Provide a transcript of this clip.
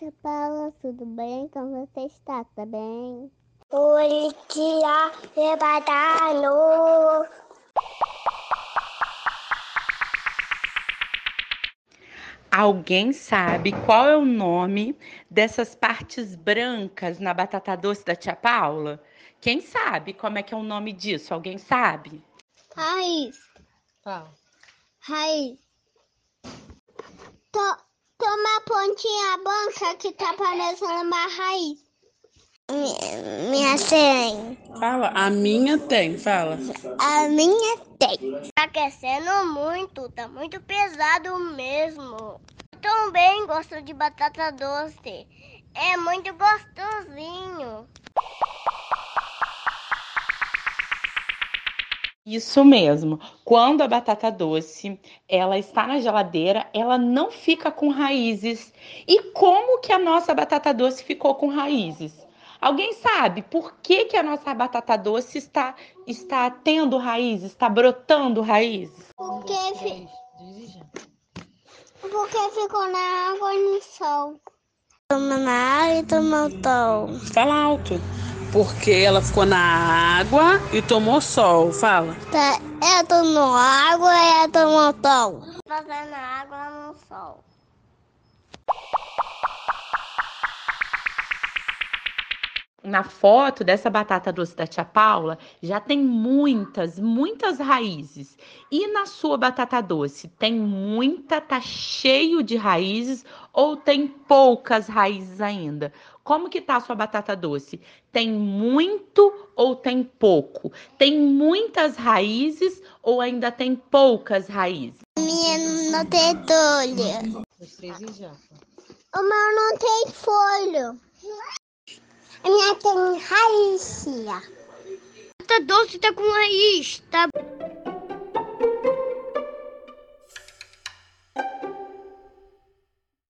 Tia Paula, tudo bem? Como você está? Tá bem? Oi, tia Rebatano. Alguém sabe qual é o nome dessas partes brancas na batata doce da tia Paula? Quem sabe como é que é o nome disso? Alguém sabe? Raiz. Fala. Raiz. To, toma a pontinha branca que tá parecendo uma raiz. Minha, minha tem. Fala. A minha tem. Fala. A minha tem. Tá aquecendo muito, tá muito pesado mesmo. Também gosto de batata doce. É muito gostosinho. Isso mesmo. Quando a batata doce ela está na geladeira, ela não fica com raízes. E como que a nossa batata doce ficou com raízes? Alguém sabe por que, que a nossa batata doce está, está tendo raízes, está brotando raízes? Porque, fi, porque ficou na água e no sol. Toma na água e toma o sol. Fala alto. Porque ela ficou na água e tomou sol. Fala. Tá, eu tomo água e eu tomo sol. Fazendo água no sol. Na foto dessa batata doce da tia Paula, já tem muitas, muitas raízes. E na sua batata doce, tem muita, tá cheio de raízes ou tem poucas raízes ainda? Como que tá a sua batata doce? Tem muito ou tem pouco? Tem muitas raízes ou ainda tem poucas raízes? Minha não tem folha. Os três já. O meu não tem folha. A minha tem raiz. Batata doce tá com raiz. Tá